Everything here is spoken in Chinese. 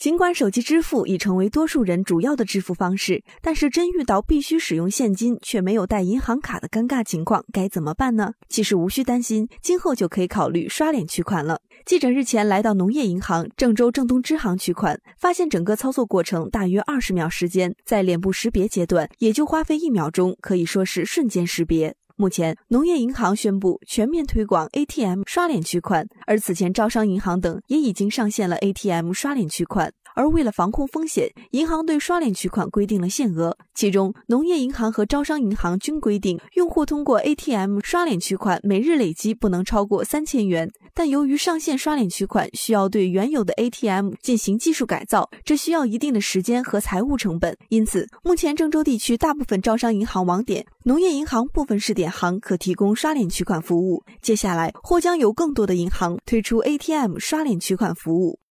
尽管手机支付已成为多数人主要的支付方式，但是真遇到必须使用现金却没有带银行卡的尴尬情况，该怎么办呢？其实无需担心，今后就可以考虑刷脸取款了。记者日前来到农业银行郑州郑东支行取款，发现整个操作过程大约二十秒时间，在脸部识别阶段也就花费一秒钟，可以说是瞬间识别。目前，农业银行宣布全面推广 ATM 刷脸取款，而此前招商银行等也已经上线了 ATM 刷脸取款。而为了防控风险，银行对刷脸取款规定了限额，其中农业银行和招商银行均规定，用户通过 ATM 刷脸取款每日累积不能超过三千元。但由于上线刷脸取款需要对原有的 ATM 进行技术改造，这需要一定的时间和财务成本，因此目前郑州地区大部分招商银行网点、农业银行部分试点行可提供刷脸取款服务。接下来或将有更多的银行推出 ATM 刷脸取款服务。